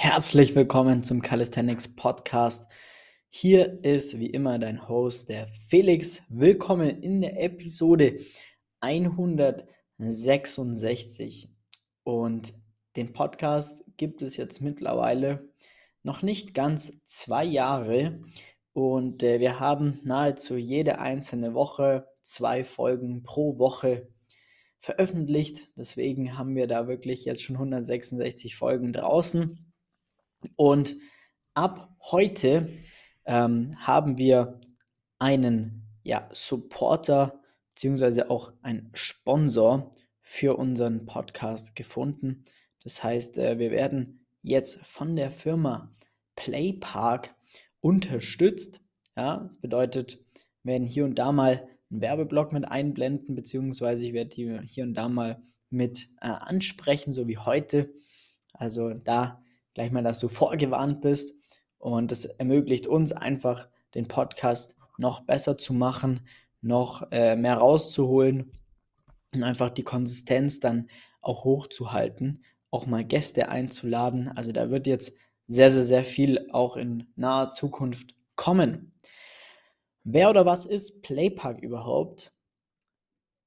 Herzlich willkommen zum Calisthenics Podcast. Hier ist wie immer dein Host, der Felix. Willkommen in der Episode 166. Und den Podcast gibt es jetzt mittlerweile noch nicht ganz zwei Jahre. Und äh, wir haben nahezu jede einzelne Woche zwei Folgen pro Woche veröffentlicht. Deswegen haben wir da wirklich jetzt schon 166 Folgen draußen. Und ab heute ähm, haben wir einen ja, Supporter beziehungsweise auch einen Sponsor für unseren Podcast gefunden. Das heißt, äh, wir werden jetzt von der Firma Playpark unterstützt. Ja, das bedeutet, wir werden hier und da mal einen Werbeblock mit einblenden, beziehungsweise ich werde die hier und da mal mit äh, ansprechen, so wie heute. Also da gleich mal, dass du vorgewarnt bist. Und das ermöglicht uns einfach, den Podcast noch besser zu machen, noch äh, mehr rauszuholen und einfach die Konsistenz dann auch hochzuhalten, auch mal Gäste einzuladen. Also da wird jetzt sehr, sehr, sehr viel auch in naher Zukunft kommen. Wer oder was ist Playpark überhaupt?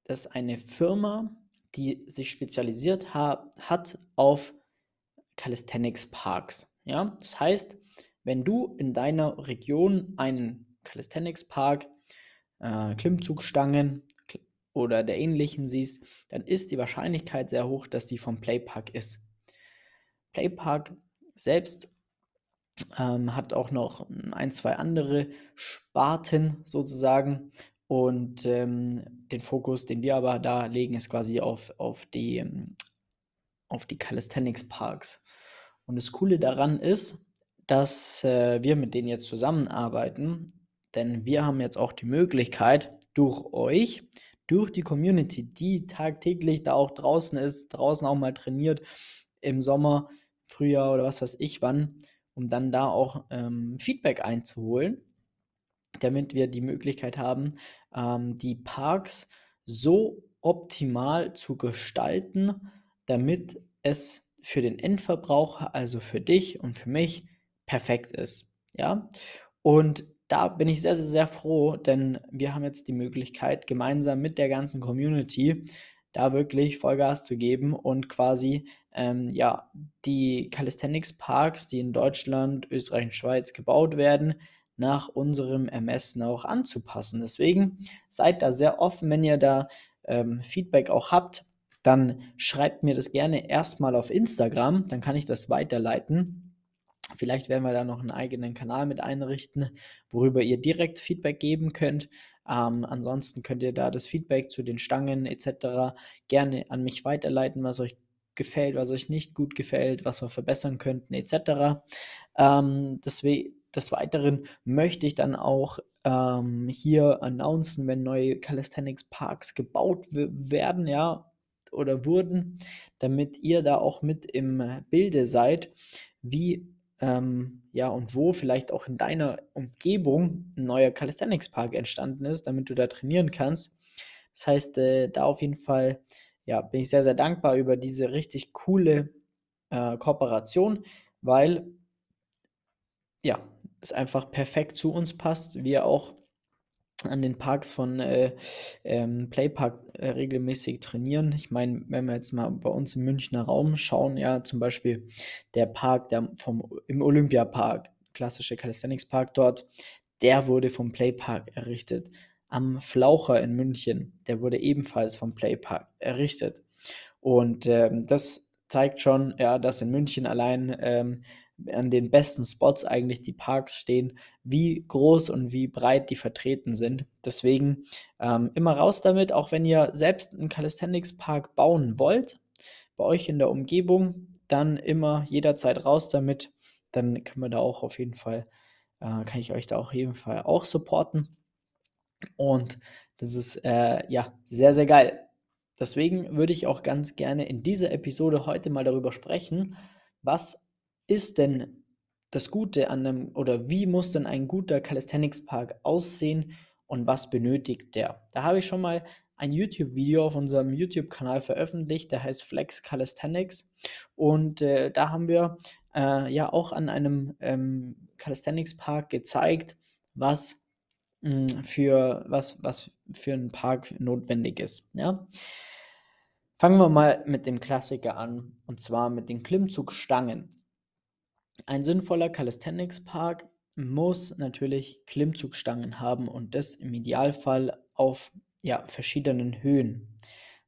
Das ist eine Firma, die sich spezialisiert ha hat auf Calisthenics Parks. Ja, das heißt, wenn du in deiner Region einen Calisthenics Park, äh, Klimmzugstangen oder der ähnlichen siehst, dann ist die Wahrscheinlichkeit sehr hoch, dass die vom Playpark ist. Playpark selbst ähm, hat auch noch ein, zwei andere Sparten sozusagen. Und ähm, den Fokus, den wir aber da legen, ist quasi auf, auf die ähm, auf die Calisthenics Parks. Und das Coole daran ist, dass äh, wir mit denen jetzt zusammenarbeiten, denn wir haben jetzt auch die Möglichkeit, durch euch, durch die Community, die tagtäglich da auch draußen ist, draußen auch mal trainiert, im Sommer, Frühjahr oder was weiß ich wann, um dann da auch ähm, Feedback einzuholen, damit wir die Möglichkeit haben, ähm, die Parks so optimal zu gestalten, damit es für den Endverbraucher, also für dich und für mich, perfekt ist. Ja, und da bin ich sehr, sehr, sehr froh, denn wir haben jetzt die Möglichkeit, gemeinsam mit der ganzen Community da wirklich Vollgas zu geben und quasi ähm, ja, die Calisthenics Parks, die in Deutschland, Österreich und Schweiz gebaut werden, nach unserem Ermessen auch anzupassen. Deswegen seid da sehr offen, wenn ihr da ähm, Feedback auch habt dann schreibt mir das gerne erstmal auf Instagram, dann kann ich das weiterleiten. Vielleicht werden wir da noch einen eigenen Kanal mit einrichten, worüber ihr direkt Feedback geben könnt. Ähm, ansonsten könnt ihr da das Feedback zu den Stangen etc. gerne an mich weiterleiten, was euch gefällt, was euch nicht gut gefällt, was wir verbessern könnten etc. Ähm, deswegen, des Weiteren möchte ich dann auch ähm, hier announcen, wenn neue Calisthenics Parks gebaut werden, ja, oder wurden, damit ihr da auch mit im Bilde seid, wie ähm, ja und wo vielleicht auch in deiner Umgebung ein neuer Calisthenics Park entstanden ist, damit du da trainieren kannst. Das heißt, äh, da auf jeden Fall ja, bin ich sehr, sehr dankbar über diese richtig coole äh, Kooperation, weil ja, es einfach perfekt zu uns passt. Wir auch an den Parks von äh, ähm, Playpark äh, regelmäßig trainieren. Ich meine, wenn wir jetzt mal bei uns im Münchner Raum schauen, ja, zum Beispiel der Park der vom, im Olympiapark, klassische Calisthenics Park dort, der wurde vom Playpark errichtet. Am Flaucher in München, der wurde ebenfalls vom Playpark errichtet. Und ähm, das zeigt schon, ja, dass in München allein ähm, an den besten Spots eigentlich die Parks stehen, wie groß und wie breit die vertreten sind. Deswegen ähm, immer raus damit, auch wenn ihr selbst einen Calisthenics Park bauen wollt, bei euch in der Umgebung, dann immer jederzeit raus damit. Dann können wir da auch auf jeden Fall, äh, kann ich euch da auch auf jeden Fall auch supporten. Und das ist äh, ja sehr, sehr geil. Deswegen würde ich auch ganz gerne in dieser Episode heute mal darüber sprechen, was ist denn das Gute an einem oder wie muss denn ein guter Calisthenics Park aussehen und was benötigt der? Da habe ich schon mal ein YouTube-Video auf unserem YouTube-Kanal veröffentlicht, der heißt Flex Calisthenics. Und äh, da haben wir äh, ja auch an einem ähm, Calisthenics Park gezeigt, was hm, für was, was für einen Park notwendig ist. Ja? Fangen wir mal mit dem Klassiker an, und zwar mit den Klimmzugstangen. Ein sinnvoller Calisthenics Park muss natürlich Klimmzugstangen haben und das im Idealfall auf ja, verschiedenen Höhen.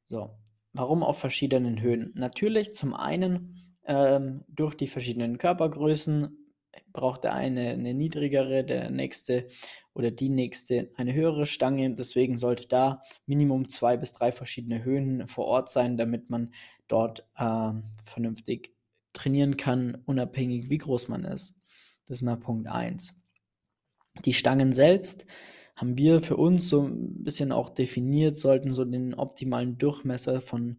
So, warum auf verschiedenen Höhen? Natürlich zum einen ähm, durch die verschiedenen Körpergrößen braucht der eine eine niedrigere, der nächste oder die nächste eine höhere Stange. Deswegen sollte da Minimum zwei bis drei verschiedene Höhen vor Ort sein, damit man dort äh, vernünftig trainieren kann, unabhängig wie groß man ist. Das ist mal Punkt 1. Die Stangen selbst haben wir für uns so ein bisschen auch definiert, sollten so den optimalen Durchmesser von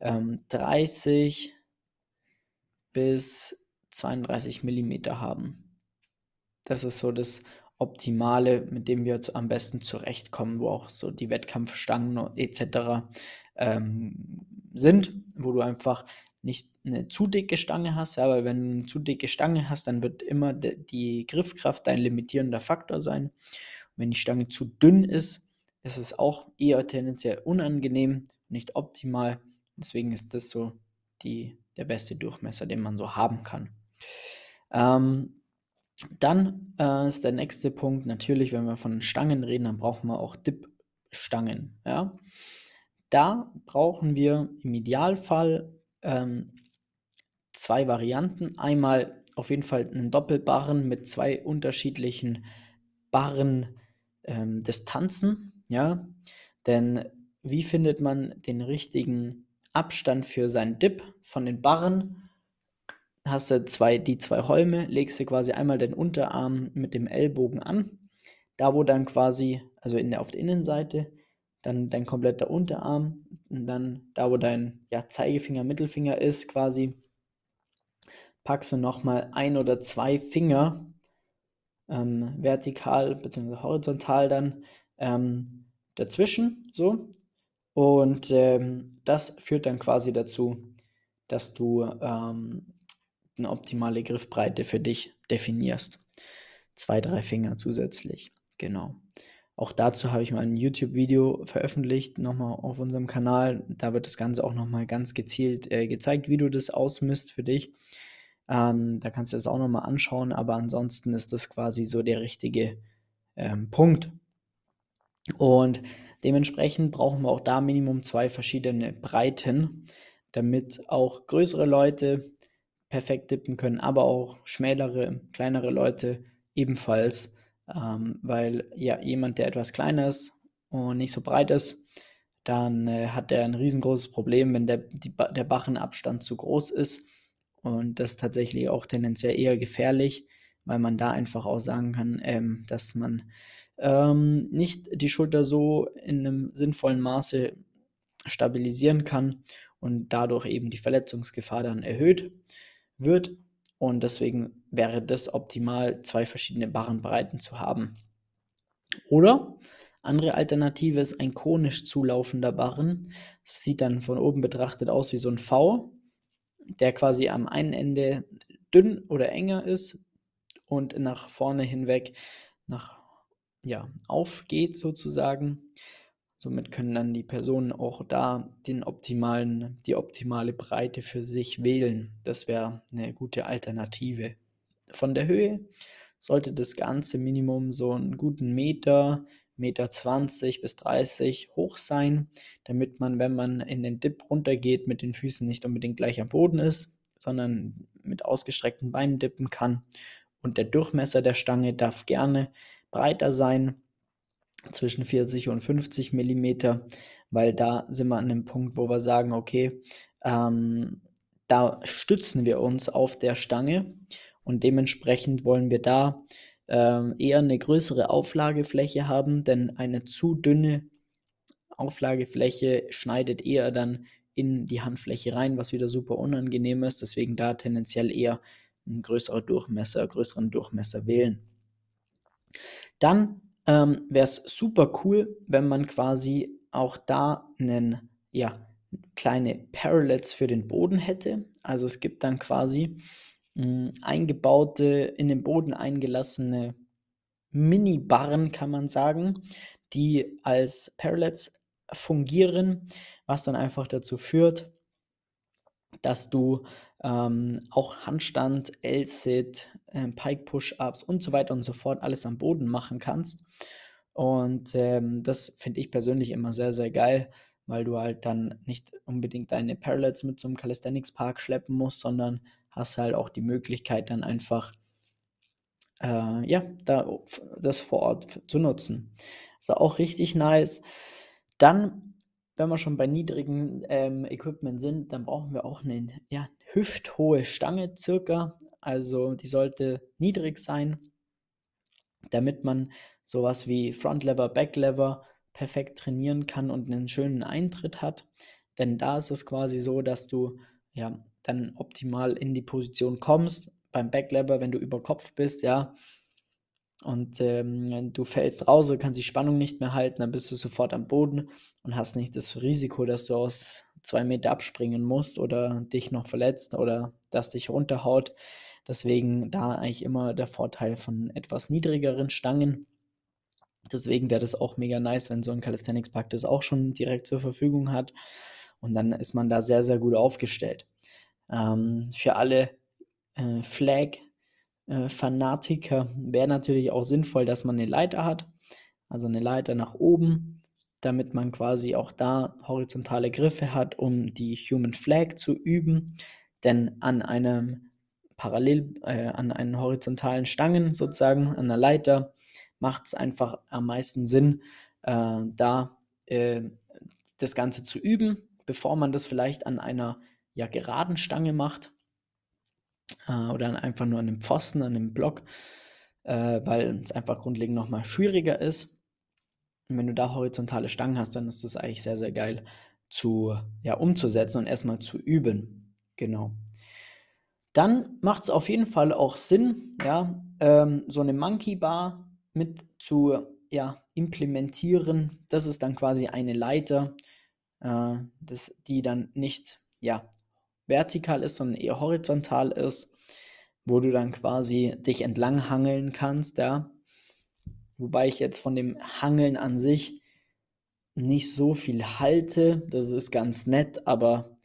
ähm, 30 bis 32 mm haben. Das ist so das Optimale, mit dem wir am besten zurechtkommen, wo auch so die Wettkampfstangen etc. Ähm, sind, wo du einfach nicht eine zu dicke Stange hast, weil wenn du eine zu dicke Stange hast, dann wird immer die Griffkraft dein limitierender Faktor sein. Und wenn die Stange zu dünn ist, ist es auch eher tendenziell unangenehm, nicht optimal. Deswegen ist das so die, der beste Durchmesser, den man so haben kann. Ähm, dann äh, ist der nächste Punkt natürlich, wenn wir von Stangen reden, dann brauchen wir auch Dip-Stangen. Ja? Da brauchen wir im Idealfall ähm, zwei Varianten. Einmal auf jeden Fall einen Doppelbarren mit zwei unterschiedlichen Barren-Distanzen. Ähm, ja? Denn wie findet man den richtigen Abstand für seinen Dip von den Barren? hast du zwei, die zwei Holme, legst du quasi einmal den Unterarm mit dem Ellbogen an. Da, wo dann quasi, also in der, auf der Innenseite, dann dein kompletter Unterarm und dann da, wo dein ja, Zeigefinger, Mittelfinger ist, quasi, packst du nochmal ein oder zwei Finger ähm, vertikal bzw. horizontal dann ähm, dazwischen, so. Und ähm, das führt dann quasi dazu, dass du ähm, eine optimale Griffbreite für dich definierst. Zwei, drei Finger zusätzlich. Genau. Auch dazu habe ich mal ein YouTube-Video veröffentlicht, nochmal auf unserem Kanal. Da wird das Ganze auch nochmal ganz gezielt äh, gezeigt, wie du das ausmisst für dich. Ähm, da kannst du das auch nochmal anschauen, aber ansonsten ist das quasi so der richtige ähm, Punkt. Und dementsprechend brauchen wir auch da Minimum zwei verschiedene Breiten, damit auch größere Leute perfekt dippen können, aber auch schmälere, kleinere Leute ebenfalls, ähm, weil ja jemand, der etwas kleiner ist und nicht so breit ist, dann äh, hat er ein riesengroßes Problem, wenn der, die, der Bachenabstand zu groß ist und das ist tatsächlich auch tendenziell eher gefährlich, weil man da einfach auch sagen kann, ähm, dass man ähm, nicht die Schulter so in einem sinnvollen Maße stabilisieren kann und dadurch eben die Verletzungsgefahr dann erhöht wird. Und deswegen wäre das optimal, zwei verschiedene Barrenbreiten zu haben. Oder andere Alternative ist ein konisch zulaufender Barren. Das sieht dann von oben betrachtet aus wie so ein V, der quasi am einen Ende dünn oder enger ist und nach vorne hinweg nach ja, aufgeht sozusagen. Somit können dann die Personen auch da den optimalen, die optimale Breite für sich wählen. Das wäre eine gute Alternative. Von der Höhe sollte das ganze Minimum so einen guten Meter, Meter 20 bis 30 hoch sein, damit man, wenn man in den Dip runtergeht, mit den Füßen nicht unbedingt gleich am Boden ist, sondern mit ausgestreckten Beinen dippen kann. Und der Durchmesser der Stange darf gerne breiter sein, zwischen 40 und 50 Millimeter, weil da sind wir an dem Punkt, wo wir sagen, okay, ähm, da stützen wir uns auf der Stange und dementsprechend wollen wir da ähm, eher eine größere Auflagefläche haben, denn eine zu dünne Auflagefläche schneidet eher dann in die Handfläche rein, was wieder super unangenehm ist. Deswegen da tendenziell eher ein größerer Durchmesser, größeren Durchmesser wählen. Dann ähm, wäre es super cool, wenn man quasi auch da einen, ja, kleine Parallels für den Boden hätte. Also es gibt dann quasi hm, eingebaute, in den Boden eingelassene Mini-Barren, kann man sagen, die als Parallels fungieren, was dann einfach dazu führt, dass du ähm, auch Handstand, L-Sit, äh, Pike Push-Ups und so weiter und so fort alles am Boden machen kannst. Und ähm, das finde ich persönlich immer sehr, sehr geil, weil du halt dann nicht unbedingt deine Parallels mit zum Calisthenics Park schleppen musst, sondern hast halt auch die Möglichkeit dann einfach äh, ja, da, das vor Ort zu nutzen. Ist auch richtig nice. Dann, wenn wir schon bei niedrigen ähm, Equipment sind, dann brauchen wir auch eine ja, hüfthohe Stange circa. Also die sollte niedrig sein, damit man sowas wie Front Lever, Back Lever perfekt trainieren kann und einen schönen Eintritt hat. Denn da ist es quasi so, dass du ja dann optimal in die Position kommst. Beim Backlever, wenn du über Kopf bist, ja, und ähm, du fällst raus und kannst die Spannung nicht mehr halten, dann bist du sofort am Boden und hast nicht das Risiko, dass du aus zwei Meter abspringen musst oder dich noch verletzt oder dass dich runterhaut. Deswegen da eigentlich immer der Vorteil von etwas niedrigeren Stangen. Deswegen wäre das auch mega nice, wenn so ein Calisthenics Park das auch schon direkt zur Verfügung hat. Und dann ist man da sehr, sehr gut aufgestellt. Ähm, für alle äh, Flag-Fanatiker äh, wäre natürlich auch sinnvoll, dass man eine Leiter hat. Also eine Leiter nach oben, damit man quasi auch da horizontale Griffe hat, um die Human Flag zu üben. Denn an einem parallel, äh, an einen horizontalen Stangen sozusagen, an einer Leiter, macht es einfach am meisten Sinn, äh, da äh, das Ganze zu üben, bevor man das vielleicht an einer ja, geraden Stange macht äh, oder einfach nur an einem Pfosten, an einem Block, äh, weil es einfach grundlegend nochmal schwieriger ist. Und wenn du da horizontale Stangen hast, dann ist das eigentlich sehr, sehr geil zu, ja, umzusetzen und erstmal zu üben. Genau. Dann macht es auf jeden Fall auch Sinn, ja, ähm, so eine Monkey Bar mit zu ja, implementieren. Das ist dann quasi eine Leiter, äh, das, die dann nicht ja, vertikal ist, sondern eher horizontal ist, wo du dann quasi dich entlang hangeln kannst, ja. Wobei ich jetzt von dem Hangeln an sich nicht so viel halte. Das ist ganz nett, aber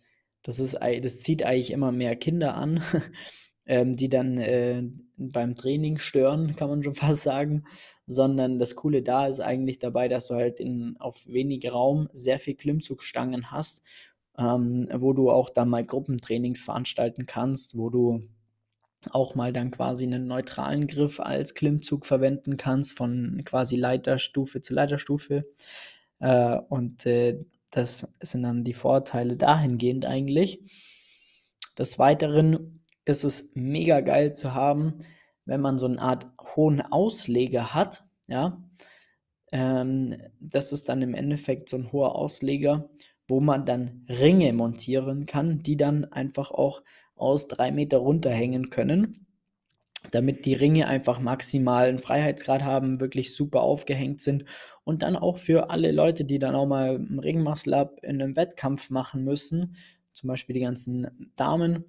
das, ist, das zieht eigentlich immer mehr Kinder an, ähm, die dann äh, beim Training stören, kann man schon fast sagen. Sondern das Coole da ist eigentlich dabei, dass du halt in, auf wenig Raum sehr viel Klimmzugstangen hast ähm, wo du auch dann mal Gruppentrainings veranstalten kannst, wo du auch mal dann quasi einen neutralen Griff als Klimmzug verwenden kannst, von quasi Leiterstufe zu Leiterstufe. Äh, und äh, das sind dann die Vorteile dahingehend eigentlich. Des Weiteren ist es mega geil zu haben, wenn man so eine Art hohen Ausleger hat, ja. Ähm, das ist dann im Endeffekt so ein hoher Ausleger, wo man dann Ringe montieren kann, die dann einfach auch aus drei Meter runterhängen können, damit die Ringe einfach maximalen Freiheitsgrad haben, wirklich super aufgehängt sind und dann auch für alle Leute, die dann auch mal im Ringmuscle Up in einem Wettkampf machen müssen, zum Beispiel die ganzen Damen,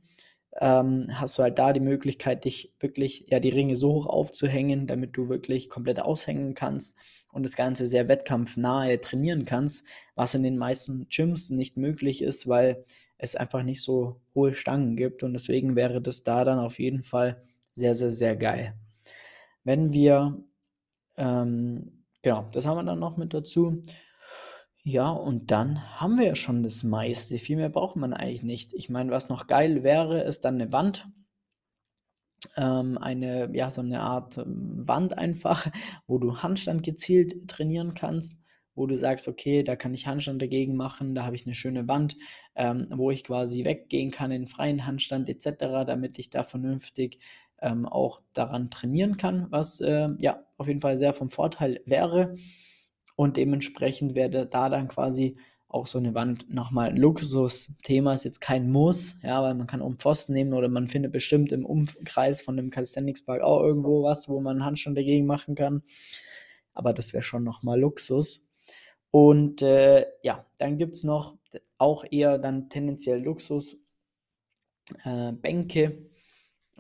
ähm, hast du halt da die Möglichkeit, dich wirklich, ja, die Ringe so hoch aufzuhängen, damit du wirklich komplett aushängen kannst und das Ganze sehr wettkampfnahe trainieren kannst, was in den meisten Gyms nicht möglich ist, weil es einfach nicht so hohe Stangen gibt und deswegen wäre das da dann auf jeden Fall sehr, sehr, sehr geil. Wenn wir, ähm, genau, das haben wir dann noch mit dazu. Ja, und dann haben wir ja schon das meiste. Viel mehr braucht man eigentlich nicht. Ich meine, was noch geil wäre, ist dann eine Wand. Ähm, eine, ja, so eine Art ähm, Wand einfach, wo du Handstand gezielt trainieren kannst, wo du sagst, okay, da kann ich Handstand dagegen machen, da habe ich eine schöne Wand, ähm, wo ich quasi weggehen kann in freien Handstand etc., damit ich da vernünftig ähm, auch daran trainieren kann, was äh, ja auf jeden Fall sehr vom Vorteil wäre. Und dementsprechend wäre da dann quasi auch so eine Wand nochmal ein Luxus-Thema, ist jetzt kein Muss, ja, weil man kann um Pfosten nehmen oder man findet bestimmt im Umkreis von dem Calisthenics Park auch irgendwo was, wo man Handstand dagegen machen kann. Aber das wäre schon nochmal Luxus. Und äh, ja, dann gibt es noch auch eher dann tendenziell Luxus äh, Bänke,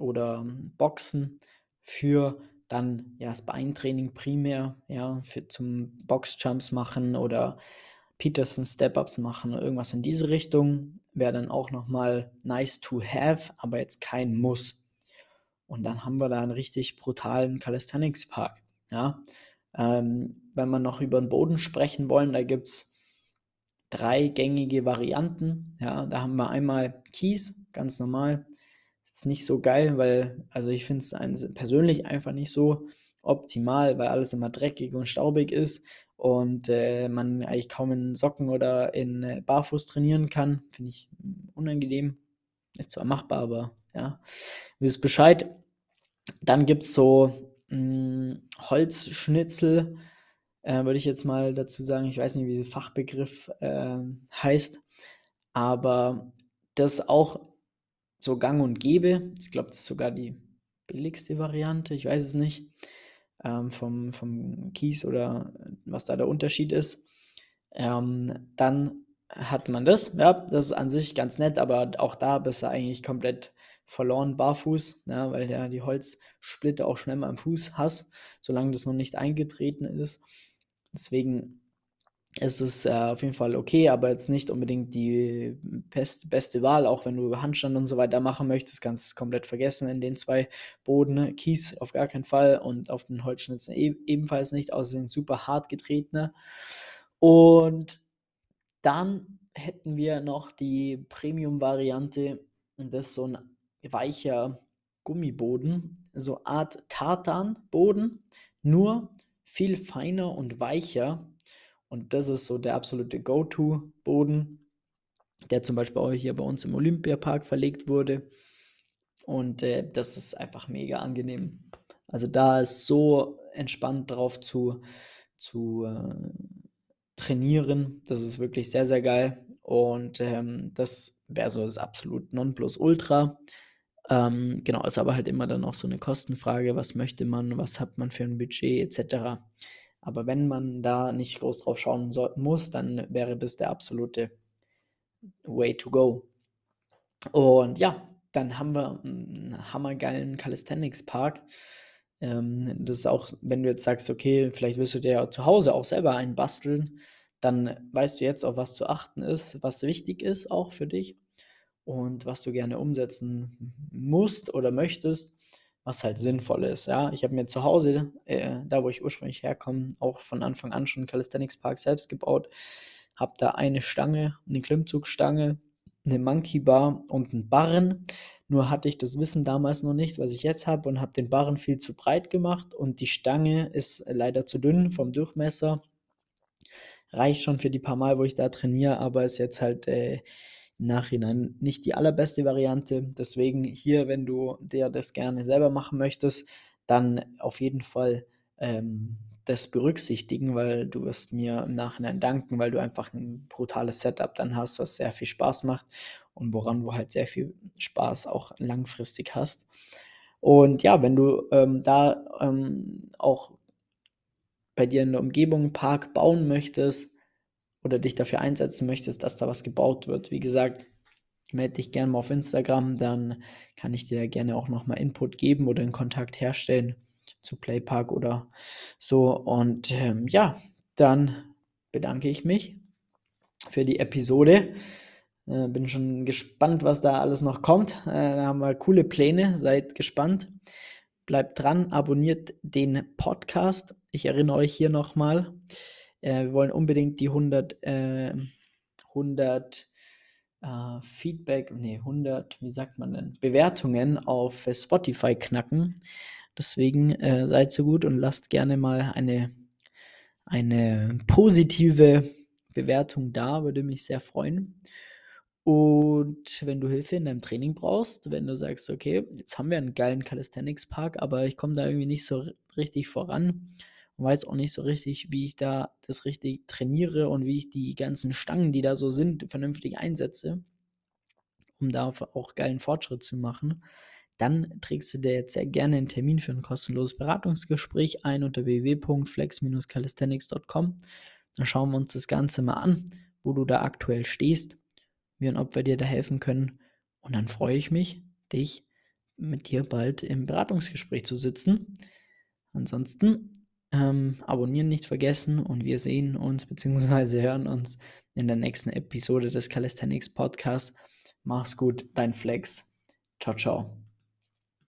oder ähm, Boxen für dann ja das Beintraining primär, ja, für zum Boxjumps machen oder Peterson Step-Ups machen oder irgendwas in diese Richtung. Wäre dann auch nochmal nice to have, aber jetzt kein Muss. Und dann haben wir da einen richtig brutalen Calisthenics-Park. Ja? Ähm, wenn wir noch über den Boden sprechen wollen, da gibt es drei gängige Varianten. Ja, da haben wir einmal Kies, ganz normal. Ist nicht so geil, weil, also ich finde es persönlich einfach nicht so optimal, weil alles immer dreckig und staubig ist und äh, man eigentlich kaum in Socken oder in äh, Barfuß trainieren kann. Finde ich unangenehm. Ist zwar machbar, aber ja, wisst Bescheid. Dann gibt es so hm, Holzschnitzel äh, würde ich jetzt mal dazu sagen. Ich weiß nicht, wie der Fachbegriff äh, heißt, aber das auch so gang und gäbe. Ich glaube, das ist sogar die billigste Variante, ich weiß es nicht, ähm, vom, vom Kies oder was da der Unterschied ist. Ähm, dann hat man das, ja, das ist an sich ganz nett, aber auch da bist du eigentlich komplett verloren barfuß, ja, weil ja die Holzsplitter auch schnell mal am Fuß hast, solange das noch nicht eingetreten ist. Deswegen ist es äh, auf jeden Fall okay, aber jetzt nicht unbedingt die best, beste Wahl. Auch wenn du Handstand und so weiter machen möchtest, kannst du es komplett vergessen in den zwei Boden. Ne? Kies auf gar keinen Fall und auf den Holzschnitzen e ebenfalls nicht, außer sind super hart getretene. Und dann hätten wir noch die Premium-Variante und das ist so ein weicher Gummiboden, so Art Tartan-Boden, nur viel feiner und weicher. Und das ist so der absolute Go-To-Boden, der zum Beispiel auch hier bei uns im Olympiapark verlegt wurde. Und äh, das ist einfach mega angenehm. Also da ist so entspannt drauf zu, zu äh, trainieren. Das ist wirklich sehr, sehr geil. Und ähm, das wäre so das absolut Nonplusultra. Ähm, genau, ist aber halt immer dann auch so eine Kostenfrage, was möchte man, was hat man für ein Budget etc. Aber wenn man da nicht groß drauf schauen soll, muss, dann wäre das der absolute Way to go. Und ja, dann haben wir einen hammergeilen Calisthenics Park. Ähm, das ist auch, wenn du jetzt sagst, okay, vielleicht wirst du dir ja zu Hause auch selber einen basteln, dann weißt du jetzt, auf was zu achten ist, was wichtig ist auch für dich und was du gerne umsetzen musst oder möchtest, was halt sinnvoll ist. Ja, ich habe mir zu Hause, äh, da wo ich ursprünglich herkomme, auch von Anfang an schon einen Calisthenics Park selbst gebaut. Habe da eine Stange, eine Klimmzugstange, eine Monkey Bar und einen Barren. Nur hatte ich das Wissen damals noch nicht, was ich jetzt habe, und habe den Barren viel zu breit gemacht und die Stange ist leider zu dünn vom Durchmesser. Reicht schon für die paar Mal, wo ich da trainiere, aber ist jetzt halt äh, Nachhinein nicht die allerbeste Variante. Deswegen hier, wenn du dir das gerne selber machen möchtest, dann auf jeden Fall ähm, das berücksichtigen, weil du wirst mir im Nachhinein danken, weil du einfach ein brutales Setup dann hast, was sehr viel Spaß macht und woran du halt sehr viel Spaß auch langfristig hast. Und ja, wenn du ähm, da ähm, auch bei dir in der Umgebung einen Park bauen möchtest, oder dich dafür einsetzen möchtest, dass da was gebaut wird. Wie gesagt, melde dich gerne mal auf Instagram, dann kann ich dir da gerne auch nochmal Input geben oder einen Kontakt herstellen zu Playpark oder so. Und ähm, ja, dann bedanke ich mich für die Episode. Äh, bin schon gespannt, was da alles noch kommt. Äh, da haben wir coole Pläne, seid gespannt. Bleibt dran, abonniert den Podcast. Ich erinnere euch hier nochmal. Äh, wir wollen unbedingt die 100, äh, 100 äh, Feedback, nee, 100, wie sagt man denn, Bewertungen auf Spotify knacken. Deswegen äh, seid so gut und lasst gerne mal eine, eine positive Bewertung da, würde mich sehr freuen. Und wenn du Hilfe in deinem Training brauchst, wenn du sagst, okay, jetzt haben wir einen geilen Calisthenics Park, aber ich komme da irgendwie nicht so richtig voran, und weiß auch nicht so richtig, wie ich da das richtig trainiere und wie ich die ganzen Stangen, die da so sind, vernünftig einsetze, um da auch geilen Fortschritt zu machen, dann trägst du dir jetzt sehr gerne einen Termin für ein kostenloses Beratungsgespräch ein unter www.flex-calisthenics.com. Dann schauen wir uns das Ganze mal an, wo du da aktuell stehst, wie und ob wir dir da helfen können. Und dann freue ich mich, dich mit dir bald im Beratungsgespräch zu sitzen. Ansonsten ähm, abonnieren nicht vergessen und wir sehen uns bzw. hören uns in der nächsten Episode des Calisthenics Podcasts. Mach's gut, dein Flex. Ciao, ciao.